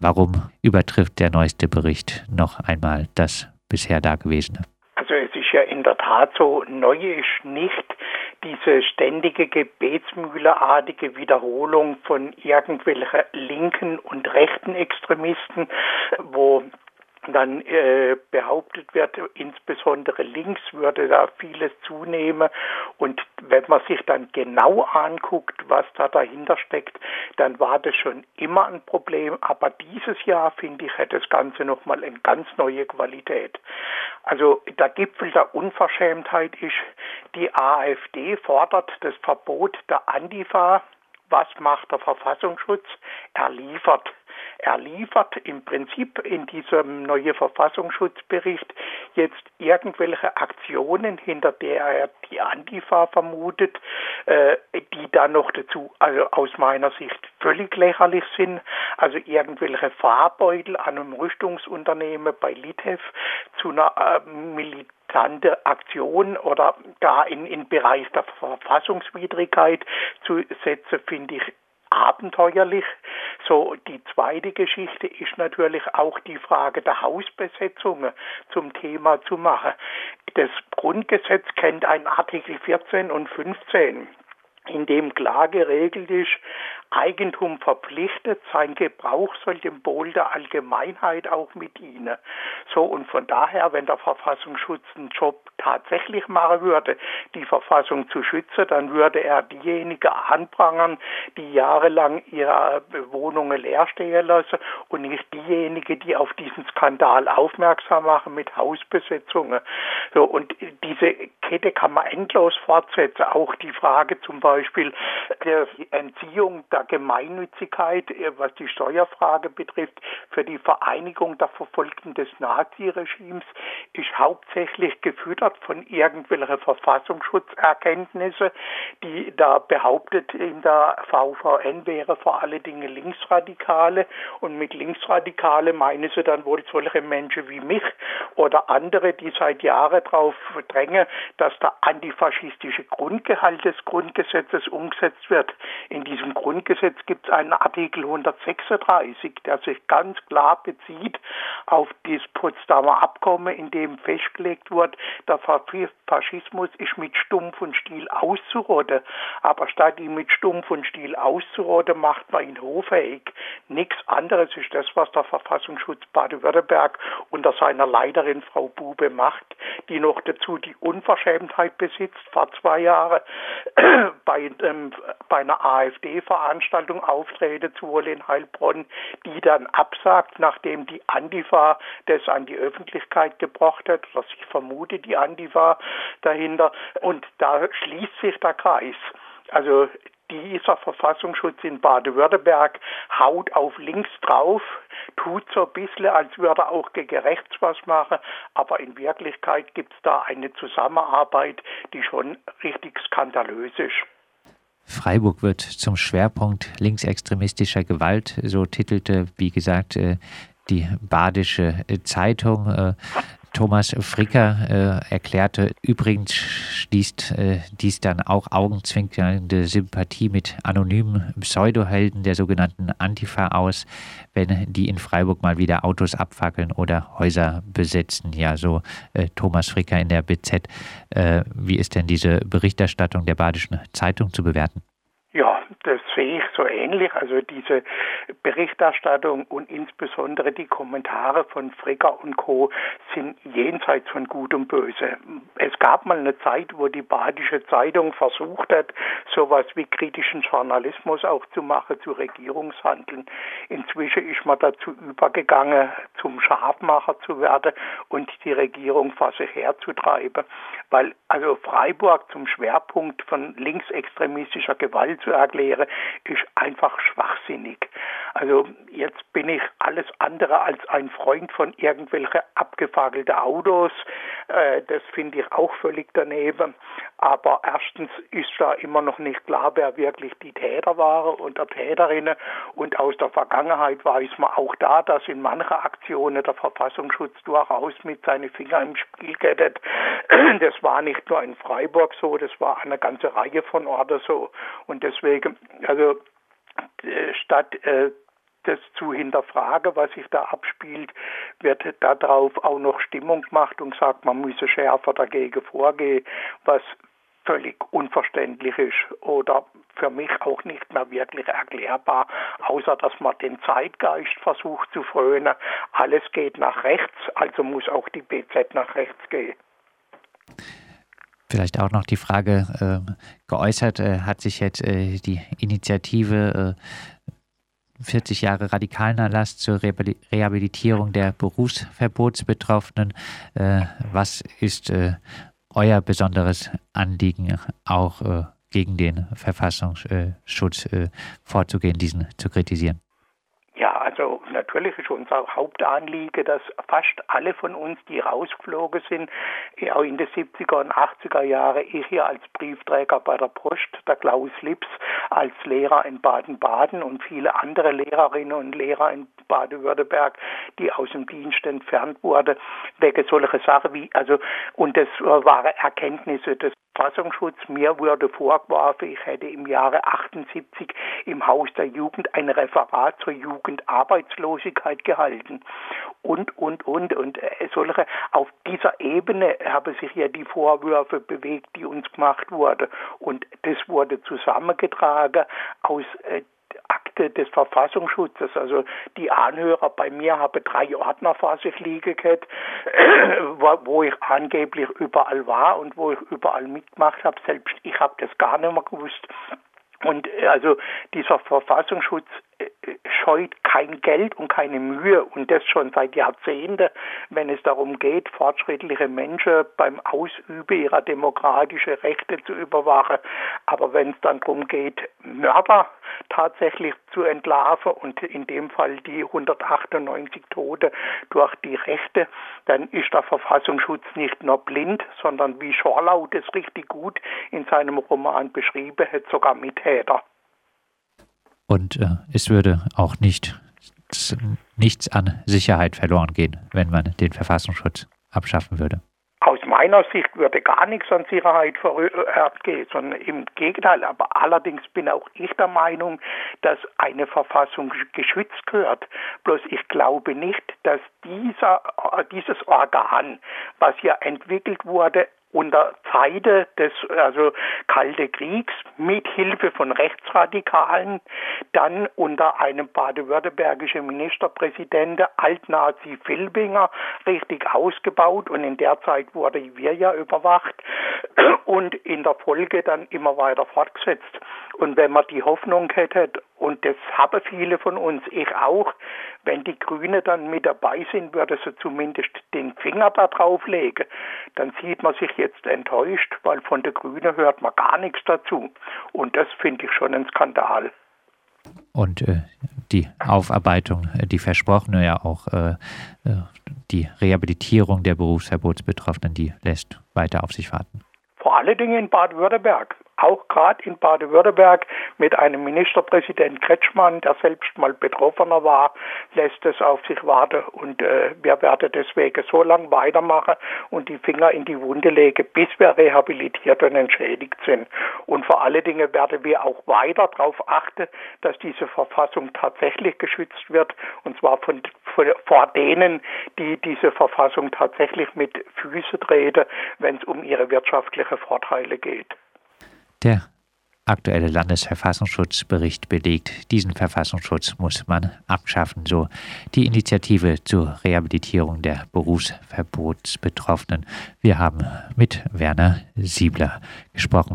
Warum übertrifft der neueste Bericht noch einmal das bisher Dagewesene? Also es ist ja in der Tat so, neu ist nicht diese ständige gebetsmühleartige Wiederholung von irgendwelchen linken und rechten Extremisten, wo dann äh, behauptet wird, insbesondere links würde da vieles zunehmen. Und wenn man sich dann genau anguckt, was da dahinter steckt, dann war das schon immer ein Problem. Aber dieses Jahr, finde ich, hat das Ganze nochmal eine ganz neue Qualität. Also der Gipfel der Unverschämtheit ist, die AfD fordert das Verbot der Antifa. Was macht der Verfassungsschutz? Er liefert er liefert im Prinzip in diesem neuen Verfassungsschutzbericht jetzt irgendwelche Aktionen, hinter der er die Antifa vermutet, äh, die dann noch dazu, also aus meiner Sicht völlig lächerlich sind. Also irgendwelche Fahrbeutel an einem Rüstungsunternehmen bei Litev zu einer äh, militante Aktion oder gar in, in Bereich der Verfassungswidrigkeit zu setzen, finde ich abenteuerlich. So, die zweite Geschichte ist natürlich auch die Frage der Hausbesetzungen zum Thema zu machen. Das Grundgesetz kennt ein Artikel 14 und 15 in dem klar geregelt ist, Eigentum verpflichtet, sein Gebrauch soll dem Wohl der Allgemeinheit auch mit dienen. So, und von daher, wenn der Verfassungsschutz einen Job tatsächlich machen würde, die Verfassung zu schützen, dann würde er diejenigen anprangern, die jahrelang ihre Wohnungen leer stehen lassen und nicht diejenigen, die auf diesen Skandal aufmerksam machen mit Hausbesetzungen. So, und diese Kette kann man endlos fortsetzen. Auch die Frage zum Beispiel der Entziehung der Gemeinnützigkeit, äh, was die Steuerfrage betrifft, für die Vereinigung der Verfolgten des Naziregimes ist hauptsächlich gefüttert von irgendwelchen Verfassungsschutzerkenntnissen, die da behauptet, in der VVN wäre vor allen Dingen Linksradikale und mit Linksradikale meinen sie dann wohl solche Menschen wie mich oder andere, die seit Jahren darauf drängen, dass der antifaschistische Grundgehalt des Grundgesetzes umgesetzt wird. In diesem Grundgesetz gibt es einen Artikel 136, der sich ganz klar bezieht auf das Potsdamer Abkommen, in dem festgelegt wird, der Faschismus ist mit Stumpf und Stiel auszurotten. Aber statt ihn mit Stumpf und Stiel auszurotten, macht man ihn hoffähig. Nichts anderes ist das, was der Verfassungsschutz Baden-Württemberg unter seiner Leiterin Frau Bube macht, die noch dazu die Unverschämtheit besitzt, vor zwei Jahren bei, ähm, bei einer AfD-Veranstaltung auftreten zu wollen in Heilbronn, die dann absagt, nachdem die Antifa das an die Öffentlichkeit gebracht hat, was ich vermute, die Antifa dahinter. Und da schließt sich der Kreis. Also dieser Verfassungsschutz in Baden-Württemberg haut auf links drauf, tut so ein bisschen, als würde er auch gegen rechts was machen, aber in Wirklichkeit gibt es da eine Zusammenarbeit, die schon richtig skandalös ist. Freiburg wird zum Schwerpunkt linksextremistischer Gewalt, so titelte, wie gesagt, äh, die Badische Zeitung. Thomas Fricker äh, erklärte, übrigens schließt äh, dies dann auch augenzwinkernde Sympathie mit anonymen Pseudohelden der sogenannten Antifa aus, wenn die in Freiburg mal wieder Autos abfackeln oder Häuser besetzen. Ja, so äh, Thomas Fricker in der BZ. Äh, wie ist denn diese Berichterstattung der Badischen Zeitung zu bewerten? Ja, das sehe ich so ähnlich. Also diese Berichterstattung und insbesondere die Kommentare von Fricker und Co. sind jenseits von Gut und Böse. Es gab mal eine Zeit, wo die Badische Zeitung versucht hat, sowas wie kritischen Journalismus auch zu machen, zu Regierungshandeln. Inzwischen ist man dazu übergegangen, zum Schafmacher zu werden und die Regierung vor sich herzutreiben. Weil also Freiburg zum Schwerpunkt von linksextremistischer Gewalt zu erklären, ist einfach schwachsinnig. Also jetzt bin ich alles andere als ein Freund von irgendwelchen abgefagelten Autos. Äh, das finde ich auch völlig daneben. Aber erstens ist da immer noch nicht klar, wer wirklich die Täter waren und der Täterinnen. Und aus der Vergangenheit weiß man auch da, dass in manchen Aktionen der Verfassungsschutz durchaus mit seinen Fingern im Spiel gettet. Das war nicht nur in Freiburg so, das war eine ganze Reihe von Orten so. Und deswegen, also äh, statt äh, das zu hinterfragen, was sich da abspielt, wird darauf auch noch Stimmung gemacht und sagt, man müsse schärfer dagegen vorgehen, was völlig unverständlich ist oder für mich auch nicht mehr wirklich erklärbar, außer dass man den Zeitgeist versucht zu frönen. Alles geht nach rechts, also muss auch die BZ nach rechts gehen. Vielleicht auch noch die Frage äh, geäußert, äh, hat sich jetzt äh, die Initiative 40 äh, Jahre radikalen Erlass zur Rehabilitierung der Berufsverbotsbetroffenen. Äh, was ist äh, euer besonderes Anliegen, auch gegen den Verfassungsschutz vorzugehen, diesen zu kritisieren? Also natürlich ist unser Hauptanliegen, dass fast alle von uns, die rausgeflogen sind, auch in den 70er und 80er Jahren, ich hier als Briefträger bei der Post, der Klaus Lips als Lehrer in Baden-Baden und viele andere Lehrerinnen und Lehrer in Baden-Württemberg, die aus dem Dienst entfernt wurden, wegen solcher Sachen wie, also, und das waren Erkenntnisse des Verfassungsschutz. Mir wurde vorgeworfen, ich hätte im Jahre 78 im Haus der Jugend ein Referat zur Jugendarbeitslosigkeit gehalten. Und, und, und, und äh, solche, auf dieser Ebene haben sich ja die Vorwürfe bewegt, die uns gemacht wurden. Und das wurde zusammengetragen aus Akte des Verfassungsschutzes. Also die Anhörer bei mir haben drei Ordner vor sich liegen gehabt, wo ich angeblich überall war und wo ich überall mitgemacht habe. Selbst ich habe das gar nicht mehr gewusst. Und äh, also dieser Verfassungsschutz scheut kein Geld und keine Mühe und das schon seit Jahrzehnten, wenn es darum geht, fortschrittliche Menschen beim Ausüben ihrer demokratischen Rechte zu überwachen. Aber wenn es dann darum geht, Mörder tatsächlich zu entlarven und in dem Fall die 198 Tote durch die Rechte, dann ist der Verfassungsschutz nicht nur blind, sondern wie Schorlau das richtig gut in seinem Roman beschrieben hat, sogar Mittäter. Und äh, es würde auch nicht nichts an Sicherheit verloren gehen, wenn man den Verfassungsschutz abschaffen würde. Aus meiner Sicht würde gar nichts an Sicherheit verurteilt gehen, sondern im Gegenteil. Aber allerdings bin auch ich der Meinung, dass eine Verfassung geschützt gehört. Bloß ich glaube nicht, dass dieser, dieses Organ, was ja entwickelt wurde, unter Zeiten des also Kalte Kriegs mit Hilfe von Rechtsradikalen, dann unter einem baden-württembergischen Ministerpräsidenten Altnazi Filbinger richtig ausgebaut und in der Zeit wurde wir ja überwacht und in der Folge dann immer weiter fortgesetzt. Und wenn man die Hoffnung hätte, und das haben viele von uns, ich auch, wenn die Grünen dann mit dabei sind, würde sie zumindest den Finger da drauf legen. Dann sieht man sich jetzt enttäuscht, weil von der Grünen hört man gar nichts dazu. Und das finde ich schon ein Skandal. Und äh, die Aufarbeitung, äh, die versprochene ja auch, äh, äh, die Rehabilitierung der Berufsverbotsbetroffenen, die lässt weiter auf sich warten. Vor allen Dingen in Baden-Württemberg auch gerade in Baden-Württemberg mit einem Ministerpräsident Kretschmann, der selbst mal Betroffener war, lässt es auf sich warten. Und äh, wir werden deswegen so lange weitermachen und die Finger in die Wunde legen, bis wir rehabilitiert und entschädigt sind. Und vor allen Dingen werden wir auch weiter darauf achten, dass diese Verfassung tatsächlich geschützt wird, und zwar von, von, vor denen, die diese Verfassung tatsächlich mit Füßen treten, wenn es um ihre wirtschaftlichen Vorteile geht. Der aktuelle Landesverfassungsschutzbericht belegt, diesen Verfassungsschutz muss man abschaffen, so die Initiative zur Rehabilitierung der Berufsverbotsbetroffenen. Wir haben mit Werner Siebler gesprochen.